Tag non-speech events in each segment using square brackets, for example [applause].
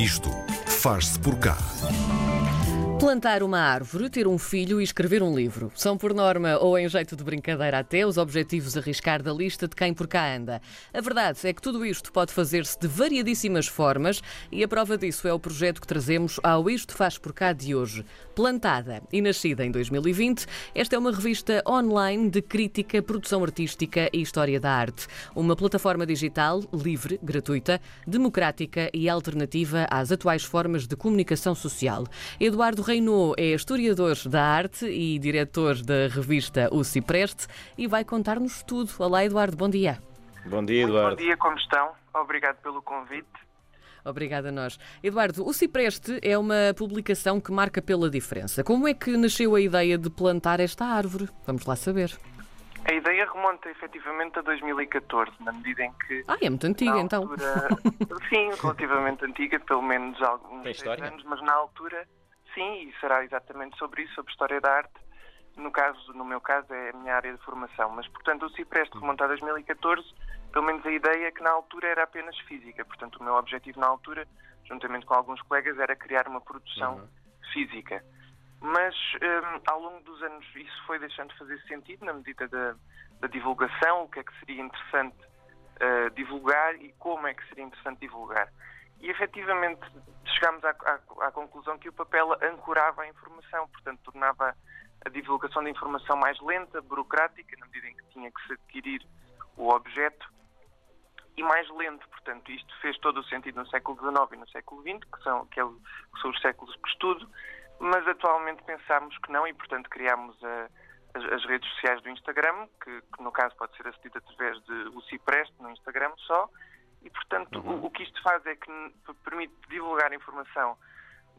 Isto faz-se por cá. Plantar uma árvore, ter um filho e escrever um livro. São, por norma, ou em jeito de brincadeira até, os objetivos a riscar da lista de quem por cá anda. A verdade é que tudo isto pode fazer-se de variadíssimas formas e a prova disso é o projeto que trazemos ao Isto Faz Por Cá de hoje. Plantada e nascida em 2020, esta é uma revista online de crítica, produção artística e história da arte. Uma plataforma digital livre, gratuita, democrática e alternativa às atuais formas de comunicação social. Eduardo Reinou é historiador da arte e diretor da revista O Cipreste e vai contar-nos tudo. Olá, Eduardo, bom dia. Bom dia, Eduardo. Muito bom dia, como estão? Obrigado pelo convite. Obrigada a nós. Eduardo, o Cipreste é uma publicação que marca pela diferença. Como é que nasceu a ideia de plantar esta árvore? Vamos lá saber. A ideia remonta efetivamente a 2014, na medida em que. Ah, é muito antiga então. altura, então. [laughs] sim, relativamente antiga, pelo menos alguns anos, mas na altura, sim, e será exatamente sobre isso, sobre história da arte. No, caso, no meu caso, é a minha área de formação. Mas, portanto, o Cipreste remonta a 2014, pelo menos a ideia é que na altura era apenas física. Portanto, o meu objetivo na altura, juntamente com alguns colegas, era criar uma produção física. Mas hum, ao longo dos anos isso foi deixando de fazer sentido na medida da, da divulgação, o que é que seria interessante uh, divulgar e como é que seria interessante divulgar. E efetivamente chegámos à, à- à conclusão que o papel ancorava a informação, portanto tornava a divulgação da informação mais lenta, burocrática, na medida em que tinha que se adquirir o objeto, e mais lento. Portanto, isto fez todo o sentido no século XIX e no século XX, que são, que é que são os séculos que estudo, mas atualmente pensámos que não e, portanto, criámos a- as, as redes sociais do Instagram, que, que no caso pode ser acedido através de o Cipreste no Instagram só, e, portanto, o, o que isto faz é que permite divulgar informação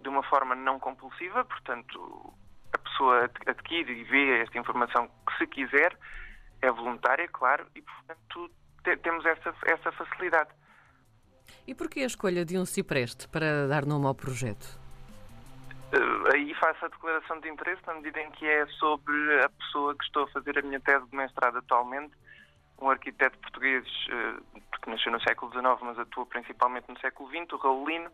de uma forma não compulsiva, portanto, a pessoa ad- adquire e vê esta informação que se quiser, é voluntária, claro, e, portanto, te- temos essa, essa facilidade. E porquê a escolha de um cipreste para dar nome ao projeto? Eh, aí faço a declaração de interesse na medida em que é sobre a pessoa que estou a fazer a minha tese de mestrado atualmente, um arquiteto português eh, que nasceu no século XIX, mas atua principalmente no século XX, o Raulino,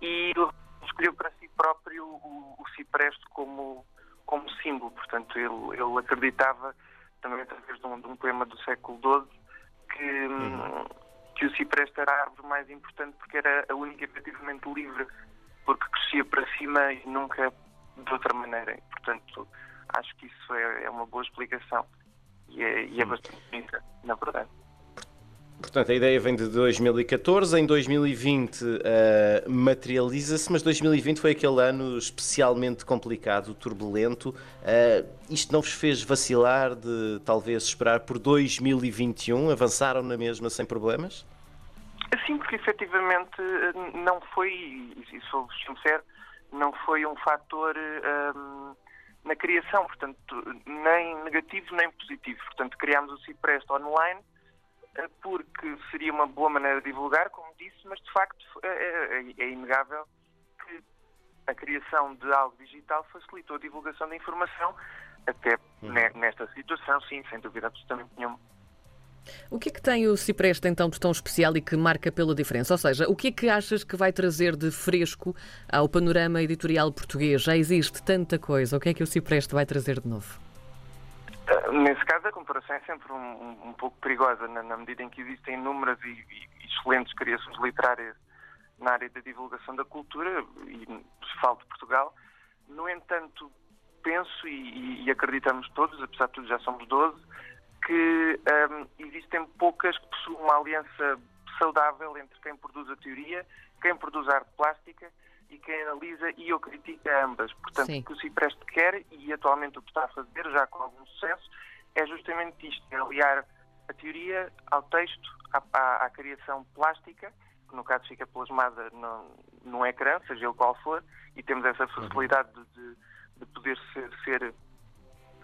e ele escolheu para si próprio o, o cipreste como, como símbolo. Portanto, ele, ele acreditava, também através de um, de um poema do século XII, que, hum, que o cipreste era a árvore mais importante porque era a única efetivamente livre, porque crescia para cima e nunca de outra maneira. Portanto, acho que isso é, é uma boa explicação e é, e é bastante bonita, na verdade. Portanto, a ideia vem de 2014. Em 2020 eh, materializa-se, mas 2020 foi aquele ano especialmente complicado, turbulento. Eh, isto não vos fez vacilar de talvez esperar por 2021? Avançaram na mesma sem problemas? Sim, porque efetivamente eh, não foi, e sou sincero, não foi um fator na criação, portanto, nem negativo nem positivo. Portanto, criámos o Cipreste online eh, porque seria uma boa maneira de divulgar, como disse, mas de facto é, é- é inegável que a criação de algo digital facilitou a divulgação da informação, até ne- nesta situação, sim, sem dúvida absolutamente nenhuma. O que é que tem o cipreste então de tão especial e que marca pela diferença? Ou seja, o que é que achas que vai trazer de fresco ao panorama editorial português? Já existe tanta coisa. O que é que o cipreste vai trazer de novo? Uh, Nesse caso, a comparação é sempre um, um- um pouco perigosa, na, na medida em que existem inúmeras e, e excelentes criações literárias na área da divulgação da cultura, e falo de Portugal. No entanto, penso e- e acreditamos todos, apesar de tudo já somos 12, que um, existem poucas que possuem uma aliança saudável entre quem produz a teoria, quem produz a arte plástica e quem analisa e ou critica ambas. Portanto, Sim. o que o Cipreste quer, e atualmente o que está a fazer, já com algum sucesso, é justamente isto, é aliar a teoria ao texto, à, à- à criação plástica, que no caso fica plasmada no, no ecrã, seja ele qual for, e temos essa facilidade de, de- de poder ser, ser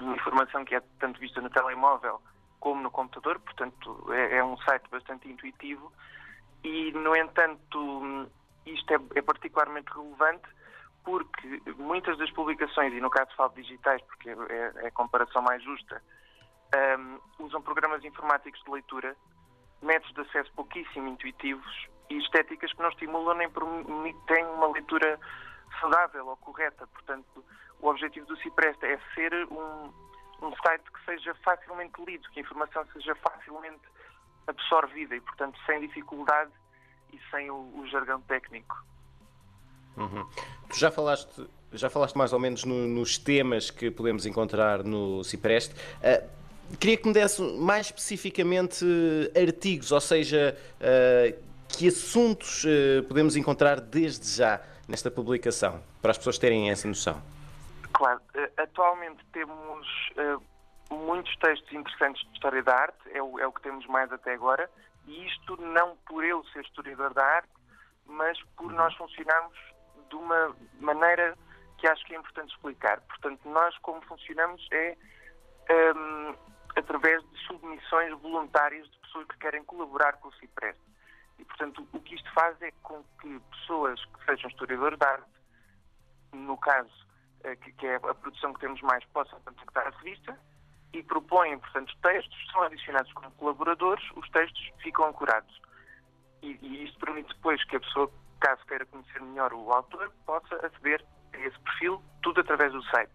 uma informação que é tanto vista no telemóvel como no computador, portanto é, é um site bastante intuitivo e, no entanto, isto é, é particularmente relevante porque muitas das publicações, e no caso falo de digitais porque é, é a comparação mais justa, hum, usam programas informáticos de leitura, métodos de acesso pouquíssimo intuitivos e estéticas que não estimulam nem permitem uma leitura saudável ou correta. Portanto, o objetivo do Cipresta é ser um, um site que seja facilmente lido, que a informação seja facilmente absorvida e, portanto, sem dificuldade e sem o, o jargão técnico. Uhum. Tu já falaste, já falaste mais ou menos no, nos temas que podemos encontrar no Cipreste. Uh, queria que me desse mais especificamente artigos, ou seja, uh, que assuntos uh, podemos encontrar desde já nesta publicação, para as pessoas terem essa noção. Claro, atualmente temos muitos textos interessantes de história da arte, é o, é o que temos mais até agora, e isto não por eu ser historiador da arte, mas por nós funcionarmos de uma maneira que acho que é importante explicar. Portanto, nós como funcionamos é um, através de submissões voluntárias de pessoas que querem colaborar com o CIPRES. E, portanto, o que isto faz é com que pessoas que sejam historiadores de arte, no caso, eh, que, é a produção que temos mais, possam contactar a revista e propõem, portanto, textos, são adicionados como colaboradores, os textos ficam ancorados. E, e isto permite depois que a pessoa caso queira conhecer melhor o autor, possa aceder a esse perfil, tudo através do site.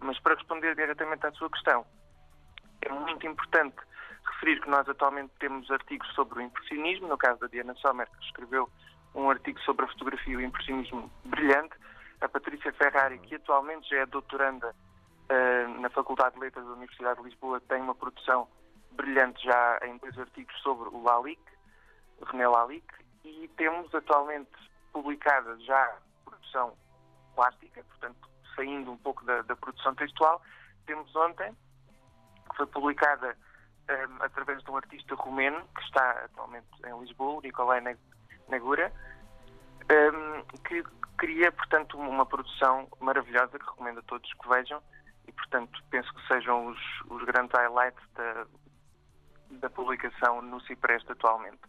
Mas para responder diretamente à sua questão, é muito importante referir que nós atualmente temos artigos sobre o impressionismo, no caso da Diana Sommer, que escreveu um artigo sobre a fotografia e o impressionismo brilhante, a Patrícia Ferrari, que atualmente já é doutoranda uh, na Faculdade de Letras da Universidade de Lisboa, tem uma produção brilhante já em dois artigos sobre o Lalique, René Lalique, e temos atualmente publicada já produção plástica, portanto, saindo um pouco da, da produção textual. Temos ontem, que foi publicada um, através de um artista romeno que está atualmente em Lisboa, Nicolai Negura, um, que cria, portanto, uma produção maravilhosa que recomendo a todos que vejam e, portanto, penso que sejam os, os grandes highlights da, da publicação no Cipreste atualmente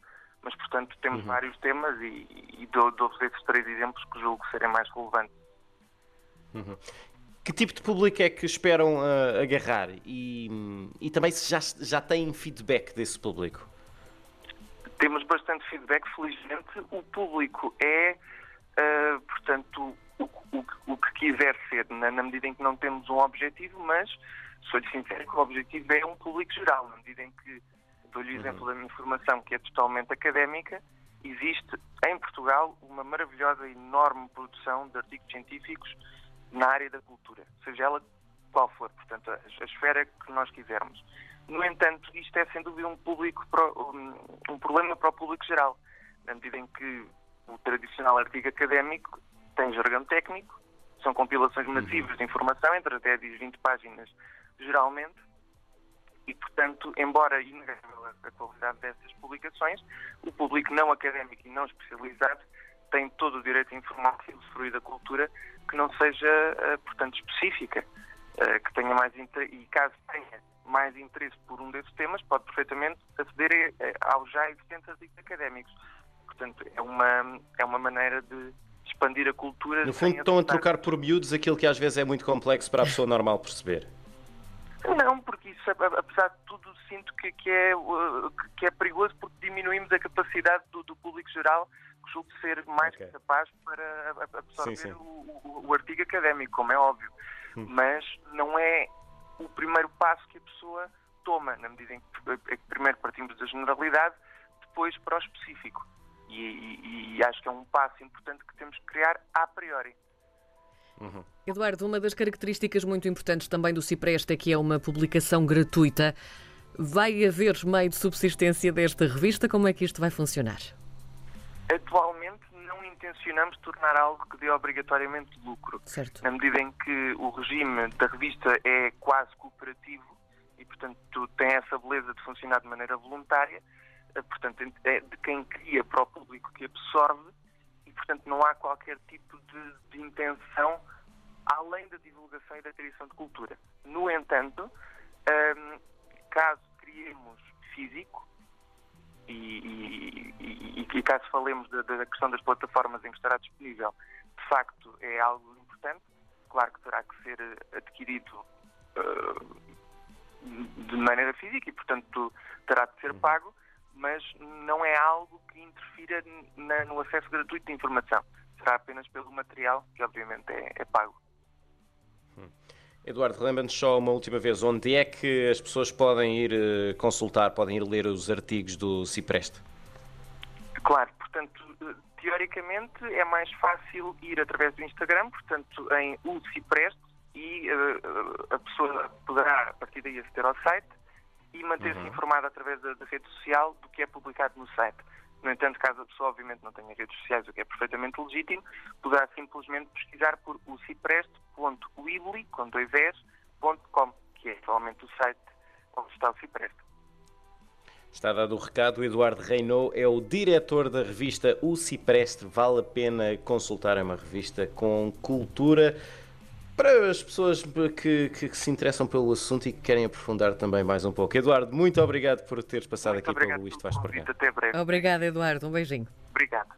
mas portanto temos uhum. vários temas e, e dou, dou-vos esses três exemplos que julgo serem mais relevantes. Uhum. Que tipo de público é que esperam uh, agarrar e, e também se já, já têm feedback desse público? Temos bastante feedback, felizmente. O público é, uh, portanto, o, o, o, que quiser ser, na, na, medida em que não temos um objetivo, mas sou-lhe sincero que o objetivo é um público geral, na medida em que Dou-lhe o uhum. exemplo da minha formação, que é totalmente académica. Existe em Portugal uma maravilhosa e enorme produção de artigos científicos na área da cultura, seja ela qual for, portanto, a, a esfera que nós quisermos. No é sem dúvida um, público um, um problema para o público geral, na medida em que o tradicional artigo académico tem jargão técnico, são compilações uhum. massivas de informação, entre 10 e 20 páginas, geralmente, e, portanto, embora inegável a qualidade dessas publicações, o público não académico e não especializado tem todo o direito a informar-se e usufruir da cultura que não seja, eh, portanto, específica, eh, que tenha mais e caso tenha mais interesse por um desses temas, pode perfeitamente aceder aos já existentes artigos académicos. Portanto, é uma, é uma maneira de expandir a cultura. No fundo, estão a trocar por miúdos aquilo que às vezes é muito complexo para a pessoa normal perceber. Não, porque isso, apesar de tudo, sinto que, que, é, que é perigoso porque diminuímos a capacidade do, do público geral, que julgo ser mais okay. capaz para absorver sim, sim. O, o, o, artigo académico, como é óbvio. Hum. Mas não é o primeiro passo que a pessoa toma, na medida em que, é que primeiro partimos da generalidade, depois para o específico. E, e, e acho que é um passo importante que temos que criar a priori. Uhum. Eduardo, uma das características muito importantes também do Cipreste é que é uma publicação gratuita. Vai haver meio de subsistência desta revista? Como é que isto vai funcionar? Atualmente não intencionamos tornar algo que dê obrigatoriamente lucro. Certo. Na medida em que o regime da revista é quase cooperativo e, portanto, tem essa beleza de funcionar de maneira voluntária, eh, portanto, é de quem cria para o público que absorve portanto não há qualquer tipo de, de intenção além da divulgação e da criação de cultura. No entanto, um, caso criemos físico, e, e, e, caso falemos da, da, questão das plataformas em que estará disponível, de facto é algo importante. Claro que terá que ser adquirido uh, de maneira física e, portanto, terá de ser pago, mas não é algo que interfira na, no acesso gratuito de informação. Será apenas pelo material, que obviamente é, é pago. Eduardo, lembra-nos só uma última vez, onde é que as pessoas podem ir eh, consultar, podem ir ler os artigos do Cipreste? Claro, portanto, teoricamente é mais fácil ir através do Instagram, portanto, em o Cipreste, e uh, a pessoa poderá, a partir daí, aceder ao site e manter-se uhum. informada através da, da rede social do que é publicado no site. No entanto, caso a pessoa obviamente não tenha redes sociais, o que é perfeitamente legítimo, poderá simplesmente pesquisar por o cipreste.weebly, com dois S.com, que é atualmente o site onde está o Cipreste. Está dado o recado, o Eduardo Reinou é o diretor da revista O Cipreste. Vale a pena consultar, é uma revista com cultura para as pessoas que, que, que, se interessam pelo assunto e que querem aprofundar também mais um pouco. Eduardo, muito obrigado por teres passado muito aqui pelo Isto Faz Por Obrigado, Eduardo. Um beijinho. Obrigado.